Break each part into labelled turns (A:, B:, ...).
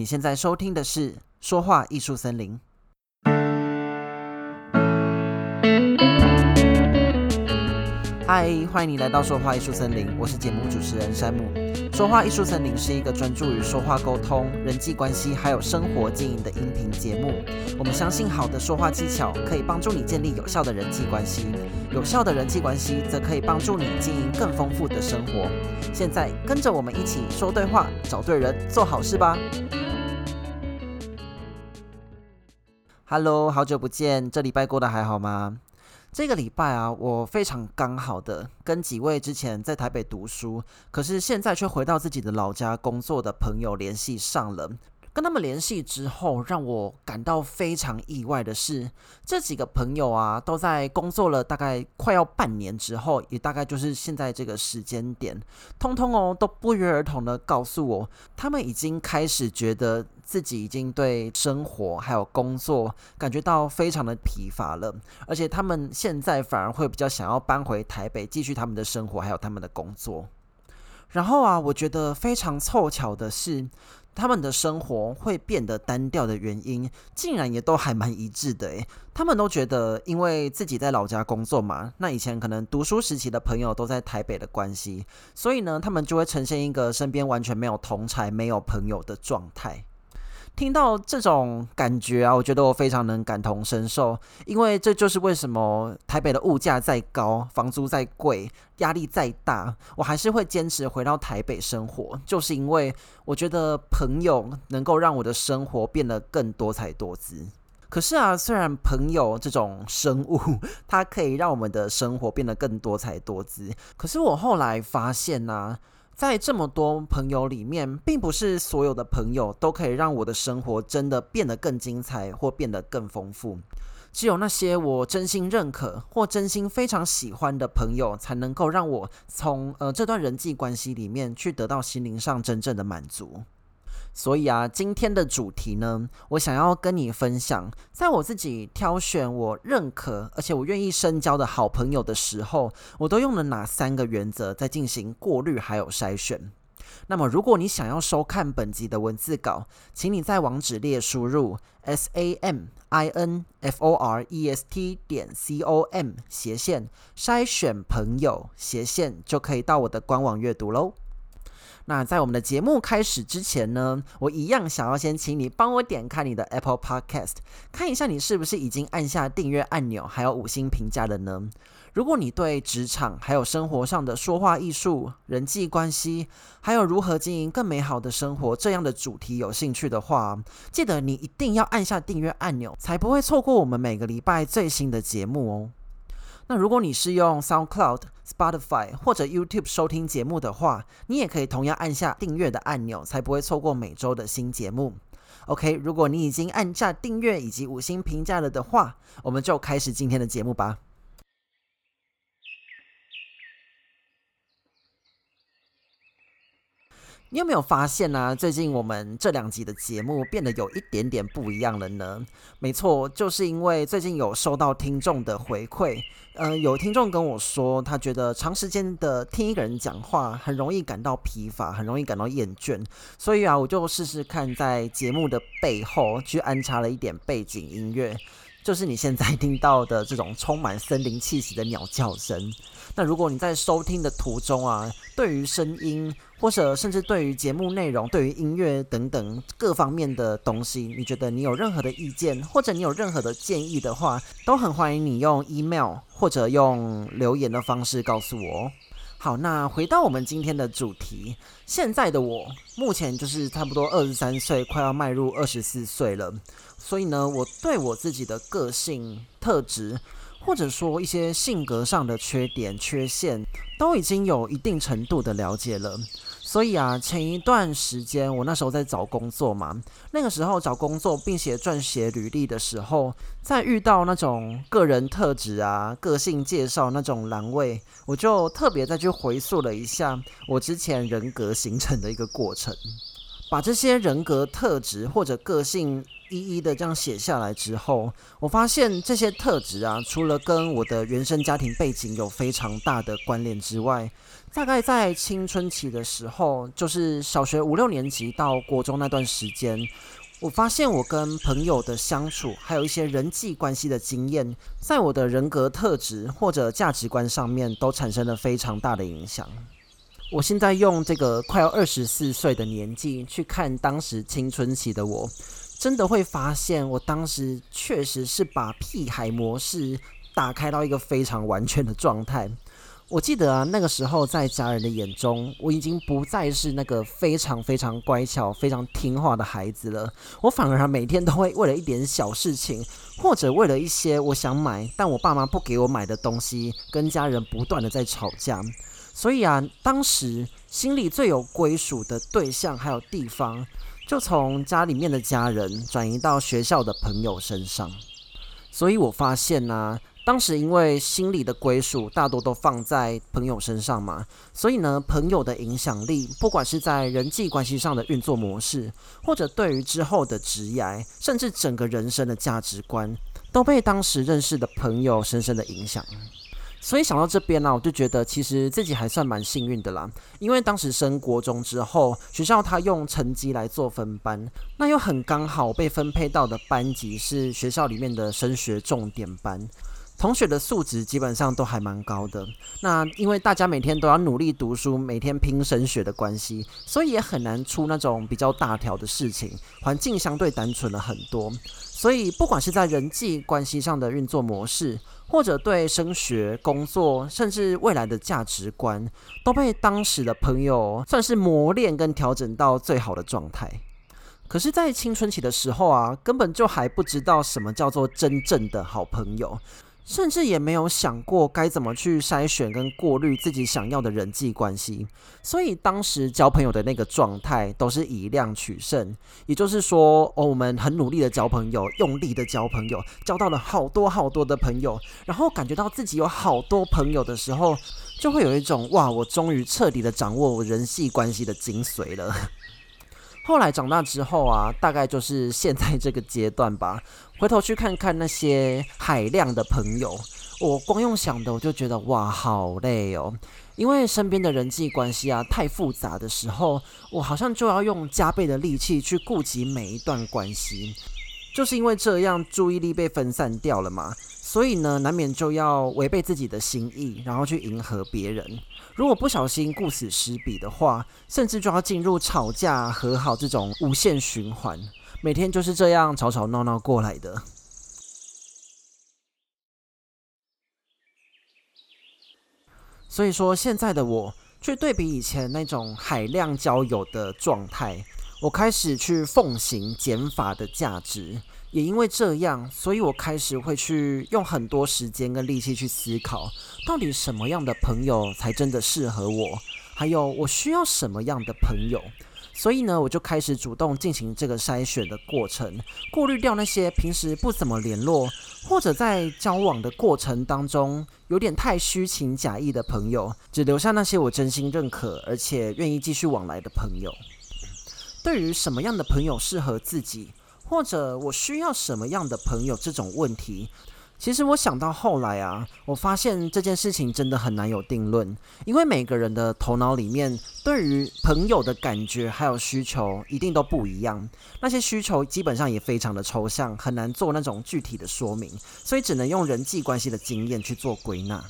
A: 你现在收听的是《说话艺术森林》。嗨，欢迎你来到说话艺术森林，我是节目主持人山姆。说话艺术森林是一个专注于说话沟通、人际关系还有生活经营的音频节目。我们相信好的说话技巧可以帮助你建立有效的人际关系，有效的人际关系则可以帮助你经营更丰富的生活。现在跟着我们一起说对话，找对人，做好事吧。Hello，好久不见，这礼拜过得还好吗？这个礼拜啊，我非常刚好的跟几位之前在台北读书，可是现在却回到自己的老家工作的朋友联系上了。跟他们联系之后，让我感到非常意外的是，这几个朋友啊，都在工作了大概快要半年之后，也大概就是现在这个时间点，通通哦都不约而同的告诉我，他们已经开始觉得。自己已经对生活还有工作感觉到非常的疲乏了，而且他们现在反而会比较想要搬回台北继续他们的生活还有他们的工作。然后啊，我觉得非常凑巧的是，他们的生活会变得单调的原因，竟然也都还蛮一致的诶，他们都觉得，因为自己在老家工作嘛，那以前可能读书时期的朋友都在台北的关系，所以呢，他们就会呈现一个身边完全没有同才、没有朋友的状态。听到这种感觉啊，我觉得我非常能感同身受，因为这就是为什么台北的物价再高，房租再贵，压力再大，我还是会坚持回到台北生活，就是因为我觉得朋友能够让我的生活变得更多彩多姿。可是啊，虽然朋友这种生物，它可以让我们的生活变得更多彩多姿，可是我后来发现呢、啊。在这么多朋友里面，并不是所有的朋友都可以让我的生活真的变得更精彩或变得更丰富。只有那些我真心认可或真心非常喜欢的朋友，才能够让我从呃这段人际关系里面去得到心灵上真正的满足。所以啊，今天的主题呢，我想要跟你分享，在我自己挑选我认可而且我愿意深交的好朋友的时候，我都用了哪三个原则在进行过滤还有筛选。那么，如果你想要收看本集的文字稿，请你在网址列输入 s a m i n f o r e s t 点 c o m 斜线筛选朋友斜线，就可以到我的官网阅读喽。那在我们的节目开始之前呢，我一样想要先请你帮我点开你的 Apple Podcast，看一下你是不是已经按下订阅按钮，还有五星评价了呢？如果你对职场还有生活上的说话艺术、人际关系，还有如何经营更美好的生活这样的主题有兴趣的话，记得你一定要按下订阅按钮，才不会错过我们每个礼拜最新的节目哦。那如果你是用 SoundCloud、Spotify 或者 YouTube 收听节目的话，你也可以同样按下订阅的按钮，才不会错过每周的新节目。OK，如果你已经按下订阅以及五星评价了的话，我们就开始今天的节目吧。你有没有发现呢、最近我们这两集的节目变得有一点点不一样了呢？没错，就是因为最近有收到听众的回馈，呃，有听众跟我说，他觉得长时间的听一个人讲话很容易感到疲乏，很容易感到厌倦，所以啊，我就试试看在节目的背后去安插了一点背景音乐。就是你现在听到的这种充满森林气息的鸟叫声。那如果你在收听的途中啊，对于声音或者甚至对于节目内容、对于音乐等等各方面的东西，你觉得你有任何的意见，或者你有任何的建议的话，都很欢迎你用 email 或者用留言的方式告诉我哦。好，那回到我们今天的主题，现在的我目前就是差不多二十三岁，快要迈入二十四岁了。所以呢，我对我自己的个性特质，或者说一些性格上的缺点、缺陷，都已经有一定程度的了解了。所以啊，前一段时间我那时候在找工作嘛，那个时候找工作并且撰写履历的时候，在遇到那种个人特质啊、个性介绍那种栏位，我就特别再去回溯了一下我之前人格形成的一个过程，把这些人格特质或者个性一一的这样写下来之后，我发现这些特质啊，除了跟我的原生家庭背景有非常大的关联之外，大概在青春期的时候，就是小学五六年级到国中那段时间，我发现我跟朋友的相处，还有一些人际关系的经验，在我的人格特质或者价值观上面，都产生了非常大的影响。我现在用这个快要二十四岁的年纪去看当时青春期的我，真的会发现，我当时确实是把屁孩模式打开到一个非常完全的状态。我记得啊，那个时候在家人的眼中，我已经不再是那个非常非常乖巧、非常听话的孩子了。我反而每天都会为了一点小事情，或者为了一些我想买但我爸妈不给我买的东西，跟家人不断的在吵架。所以啊，当时心里最有归属的对象还有地方，就从家里面的家人转移到学校的朋友身上。所以我发现呢、当时因为心里的归属大多都放在朋友身上嘛，所以呢，朋友的影响力，不管是在人际关系上的运作模式，或者对于之后的职业，甚至整个人生的价值观，都被当时认识的朋友深深的影响。所以想到这边呢、我就觉得其实自己还算蛮幸运的啦，因为当时升国中之后，学校他用成绩来做分班，那又很刚好被分配到的班级是学校里面的升学重点班。同学的素质基本上都还蛮高的，那因为大家每天都要努力读书，每天拼升学的关系，所以也很难出那种比较大条的事情，环境相对单纯了很多。所以不管是在人际关系上的运作模式，或者对升学、工作，甚至未来的价值观，都被当时的朋友算是磨练跟调整到最好的状态。可是，在青春期的时候啊，根本就还不知道什么叫做真正的好朋友。甚至也没有想过该怎么去筛选跟过滤自己想要的人际关系，所以当时交朋友的那个状态都是以量取胜，也就是说，哦，我们很努力的交朋友，用力的交朋友，交到了好多好多的朋友，然后感觉到自己有好多朋友的时候，就会有一种哇，我终于彻底的掌握我人际关系的精髓了。后来长大之后啊，大概就是现在这个阶段吧。回头去看看那些海量的朋友，我光用想的我就觉得哇，好累哦。因为身边的人际关系啊太复杂的时候，我好像就要用加倍的力气去顾及每一段关系。就是因为这样，注意力被分散掉了嘛。所以呢，难免就要违背自己的心意，然后去迎合别人。如果不小心顾此失彼的话，甚至就要进入吵架、和好这种无限循环，每天就是这样吵吵闹闹过来的。所以说，现在的我，去对比以前那种海量交友的状态，我开始去奉行减法的价值。也因为这样，所以我开始会去用很多时间跟力气去思考，到底什么样的朋友才真的适合我，还有我需要什么样的朋友。所以呢，我就开始主动进行这个筛选的过程，过滤掉那些平时不怎么联络，或者在交往的过程当中有点太虚情假意的朋友，只留下那些我真心认可而且愿意继续往来的朋友。对于什么样的朋友适合自己，或者我需要什么样的朋友？这种问题，其实我想到后来啊，我发现这件事情真的很难有定论，因为每个人的头脑里面对于朋友的感觉还有需求一定都不一样，那些需求基本上也非常的抽象，很难做那种具体的说明，所以只能用人际关系的经验去做归纳。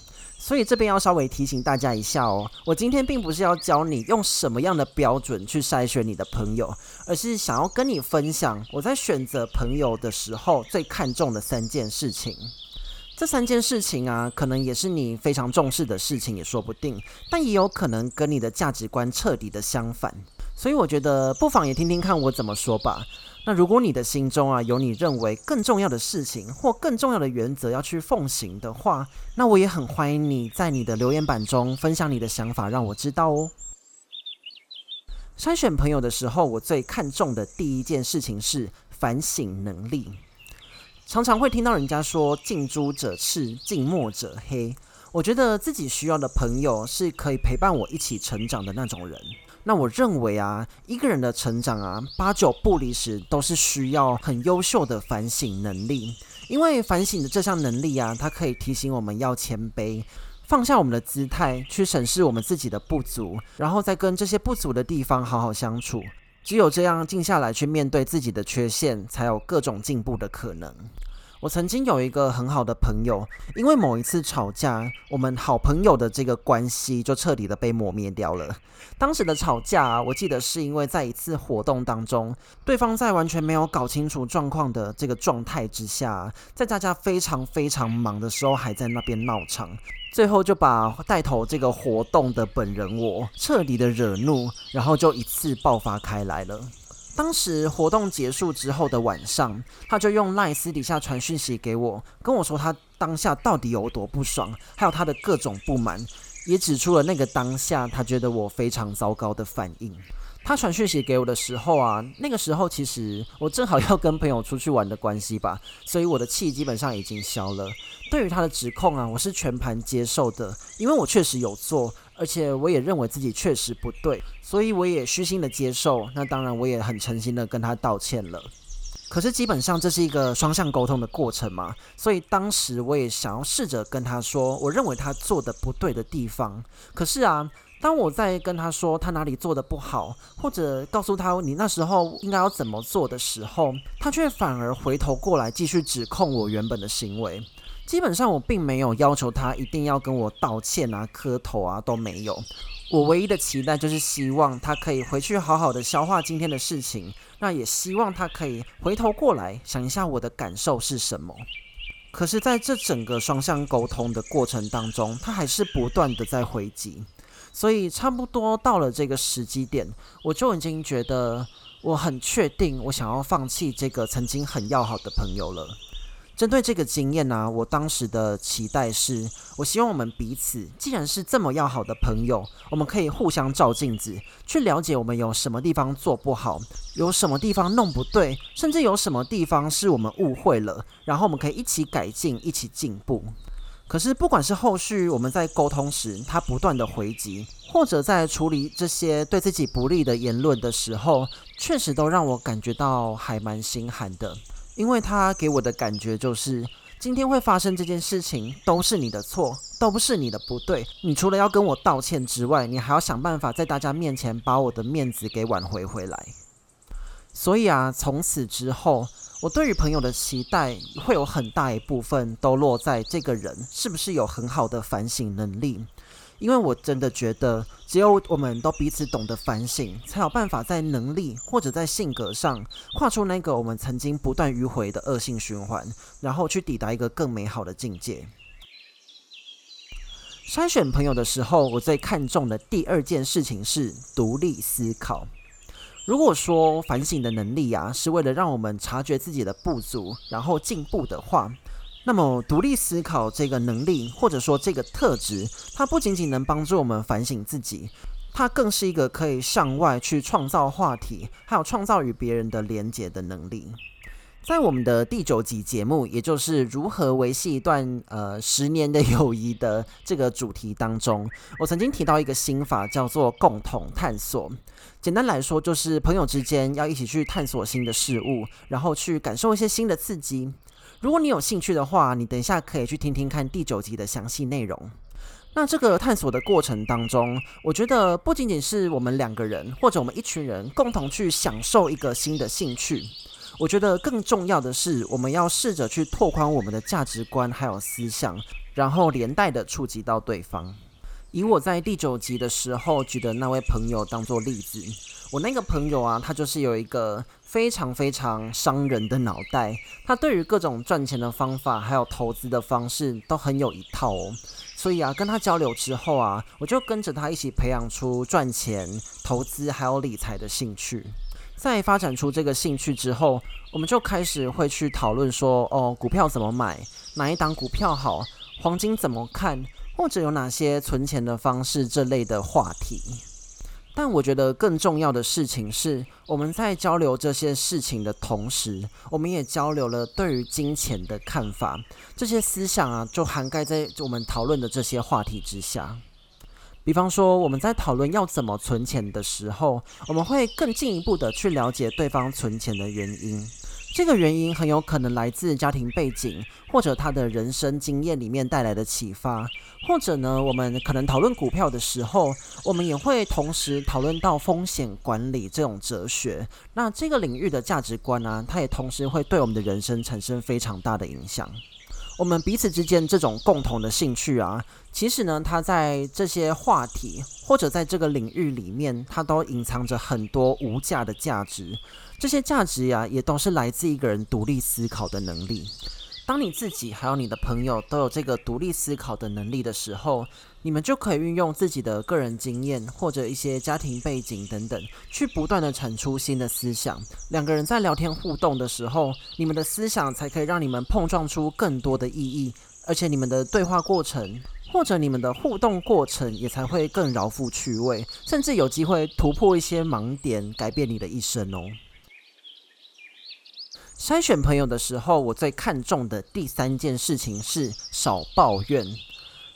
A: 所以这边要稍微提醒大家一下哦，我今天并不是要教你用什么样的标准去筛选你的朋友，而是想要跟你分享我在选择朋友的时候最看重的三件事情。这三件事情啊，可能也是你非常重视的事情，也说不定，但也有可能跟你的价值观彻底的相反。所以我觉得不妨也听听看我怎么说吧。那如果你的心中啊有你认为更重要的事情或更重要的原则要去奉行的话，那我也很欢迎你在你的留言板中分享你的想法，让我知道哦。筛选朋友的时候，我最看重的第一件事情是反省能力。常常会听到人家说“近朱者赤，近墨者黑”，我觉得自己需要的朋友是可以陪伴我一起成长的那种人。那我认为啊，一个人的成长啊，八九不离十都是需要很优秀的反省能力。因为反省的这项能力啊，它可以提醒我们要谦卑，放下我们的姿态，去审视我们自己的不足，然后再跟这些不足的地方好好相处。只有这样静下来去面对自己的缺陷，才有各种进步的可能。我曾经有一个很好的朋友，因为某一次吵架，我们好朋友的这个关系就彻底的被磨灭掉了。当时的吵架，我记得是因为在一次活动当中，对方在完全没有搞清楚状况的这个状态之下，在大家非常非常忙的时候，还在那边闹场，最后就把带头这个活动的本人我彻底的惹怒，然后就一次爆发开来了。当时活动结束之后的晚上，他就用 LINE 私底下传讯息给我，跟我说他当下到底有多不爽，还有他的各种不满，也指出了那个当下他觉得我非常糟糕的反应。他传讯息给我的时候啊，那个时候其实我正好要跟朋友出去玩的关系吧，所以我的气基本上已经消了。对于他的指控啊，我是全盘接受的，因为我确实有做，而且我也认为自己确实不对，所以我也虚心的接受。那当然，我也很诚心的跟他道歉了。可是基本上这是一个双向沟通的过程嘛，所以当时我也想要试着跟他说，我认为他做的不对的地方。可是啊，当我在跟他说他哪里做的不好，或者告诉他你那时候应该要怎么做的时候，他却反而回头过来继续指控我原本的行为。基本上我并没有要求他一定要跟我道歉啊、磕头啊，都没有。我唯一的期待就是希望他可以回去好好的消化今天的事情，那也希望他可以回头过来想一下我的感受是什么。可是，在这整个双向沟通的过程当中，他还是不断的在回击，所以差不多到了这个时机点，我就已经觉得我很确定，我想要放弃这个曾经很要好的朋友了。针对这个经验呢、我当时的期待是，我希望我们彼此既然是这么要好的朋友，我们可以互相照镜子，去了解我们有什么地方做不好，有什么地方弄不对，甚至有什么地方是我们误会了，然后我们可以一起改进，一起进步。可是不管是后续我们在沟通时，他不断的回击，或者在处理这些对自己不利的言论的时候，确实都让我感觉到还蛮心寒的。因为他给我的感觉就是，今天会发生这件事情都是你的错，都不是你的不对。你除了要跟我道歉之外，你还要想办法在大家面前把我的面子给挽回回来。所以啊，从此之后，我对于朋友的期待会有很大一部分都落在这个人是不是有很好的反省能力。因为我真的觉得，只有我们都彼此懂得反省，才有办法在能力或者在性格上跨出那个我们曾经不断迂回的恶性循环，然后去抵达一个更美好的境界。筛选朋友的时候，我最看重的第二件事情是独立思考。如果说反省的能力啊，是为了让我们察觉自己的不足，然后进步的话，那么，独立思考这个能力，或者说这个特质，它不仅仅能帮助我们反省自己，它更是一个可以向外去创造话题，还有创造与别人的连结的能力。在我们的第九集节目，也就是如何维系一段呃十年的友谊的这个主题当中，我曾经提到一个心法，叫做共同探索。简单来说，就是朋友之间要一起去探索新的事物，然后去感受一些新的刺激。如果你有兴趣的话，你等一下可以去听听看第九集的详细内容。那这个探索的过程当中，我觉得不仅仅是我们两个人或者我们一群人共同去享受一个新的兴趣，我觉得更重要的是，我们要试着去拓宽我们的价值观还有思想，然后连带的触及到对方。以我在第九集的时候举的那位朋友当做例子，我那个朋友啊，他就是有一个。非常非常伤人的脑袋，他对于各种赚钱的方法还有投资的方式都很有一套哦。所以啊，跟他交流之后啊，我就跟着他一起培养出赚钱、投资还有理财的兴趣。在发展出这个兴趣之后，我们就开始会去讨论说，哦，股票怎么买，哪一档股票好，黄金怎么看，或者有哪些存钱的方式这类的话题。但我觉得更重要的事情是，我们在交流这些事情的同时，我们也交流了对于金钱的看法。这些思想啊，就涵盖在我们讨论的这些话题之下。比方说，我们在讨论要怎么存钱的时候，我们会更进一步的去了解对方存钱的原因。这个原因很有可能来自家庭背景，或者他的人生经验里面带来的启发，或者呢，我们可能讨论股票的时候，我们也会同时讨论到风险管理这种哲学。那这个领域的价值观呢，它也同时会对我们的人生产生非常大的影响。我们彼此之间这种共同的兴趣啊，其实呢，它在这些话题或者在这个领域里面，它都隐藏着很多无价的价值。这些价值呀，也都是来自一个人独立思考的能力。当你自己还有你的朋友都有这个独立思考的能力的时候，你们就可以运用自己的个人经验或者一些家庭背景等等，去不断的产出新的思想。两个人在聊天互动的时候，你们的思想才可以让你们碰撞出更多的意义，而且你们的对话过程或者你们的互动过程也才会更饶富趣味，甚至有机会突破一些盲点，改变你的一生哦。筛选朋友的时候，我最看重的第三件事情是少抱怨。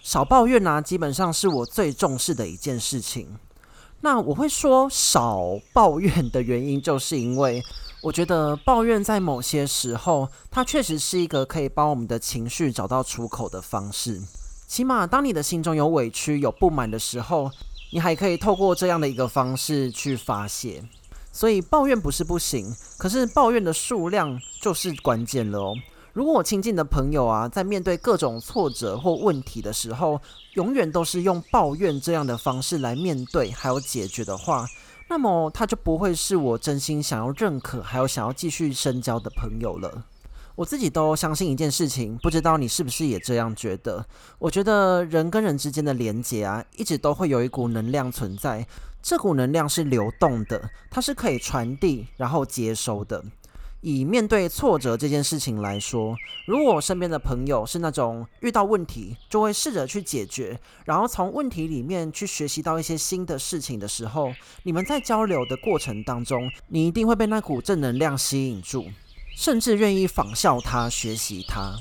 A: 少抱怨呢、基本上是我最重视的一件事情。那我会说少抱怨的原因，就是因为我觉得抱怨在某些时候，它确实是一个可以帮我们的情绪找到出口的方式。起码当你的心中有委屈、有不满的时候，你还可以透过这样的一个方式去发泄。所以抱怨不是不行，可是抱怨的数量就是关键了哦。如果我亲近的朋友啊，在面对各种挫折或问题的时候，永远都是用抱怨这样的方式来面对还有解决的话，那么他就不会是我真心想要认可还有想要继续深交的朋友了。我自己都相信一件事情，不知道你是不是也这样觉得？我觉得人跟人之间的连结啊，一直都会有一股能量存在。这股能量是流动的，它是可以传递然后接收的。以面对挫折这件事情来说，如果我身边的朋友是那种遇到问题就会试着去解决，然后从问题里面去学习到一些新的事情的时候，你们在交流的过程当中，你一定会被那股正能量吸引住，甚至愿意仿效他、学习他。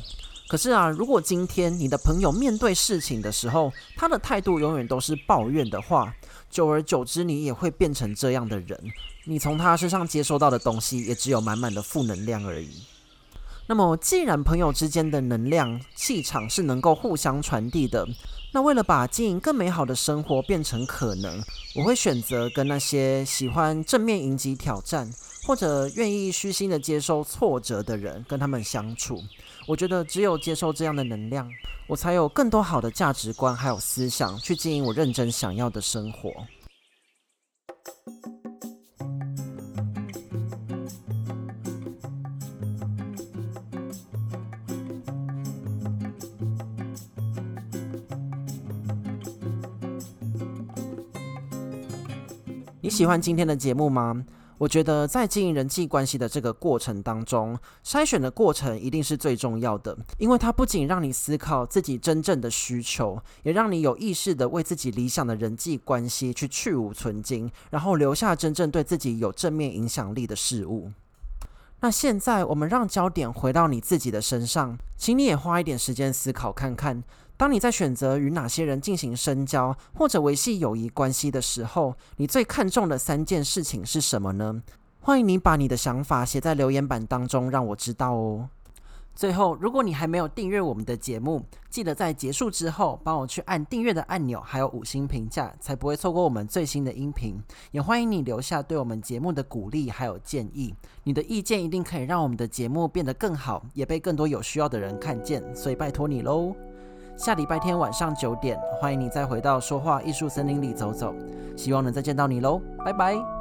A: 可是啊，如果今天你的朋友面对事情的时候，他的态度永远都是抱怨的话，久而久之，你也会变成这样的人。你从他身上接收到的东西，也只有满满的负能量而已。那么，既然朋友之间的能量气场是能够互相传递的，那为了把经营更美好的生活变成可能，我会选择跟那些喜欢正面迎击挑战，或者愿意虚心的接受挫折的人，跟他们相处。我觉得只有接受这样的能量，我才有更多好的价值观还有思想去经营我认真想要的生活。你喜欢今天的节目吗？我觉得在经营人际关系的这个过程当中，筛选的过程一定是最重要的，因为它不仅让你思考自己真正的需求，也让你有意识地为自己理想的人际关系去去芜存菁，然后留下真正对自己有正面影响力的事物。那现在我们让焦点回到你自己的身上，请你也花一点时间思考看看。当你在选择与哪些人进行深交或者维系友谊关系的时候，你最看重的三件事情是什么呢？欢迎你把你的想法写在留言板当中，让我知道哦。最后，如果你还没有订阅我们的节目，记得在结束之后帮我去按订阅的按钮，还有五星评价，才不会错过我们最新的音频。也欢迎你留下对我们节目的鼓励还有建议，你的意见一定可以让我们的节目变得更好，也被更多有需要的人看见。所以拜托你喽。下礼拜天晚上九点，欢迎你再回到说话艺术森林里走走，希望能再见到你喽，拜拜。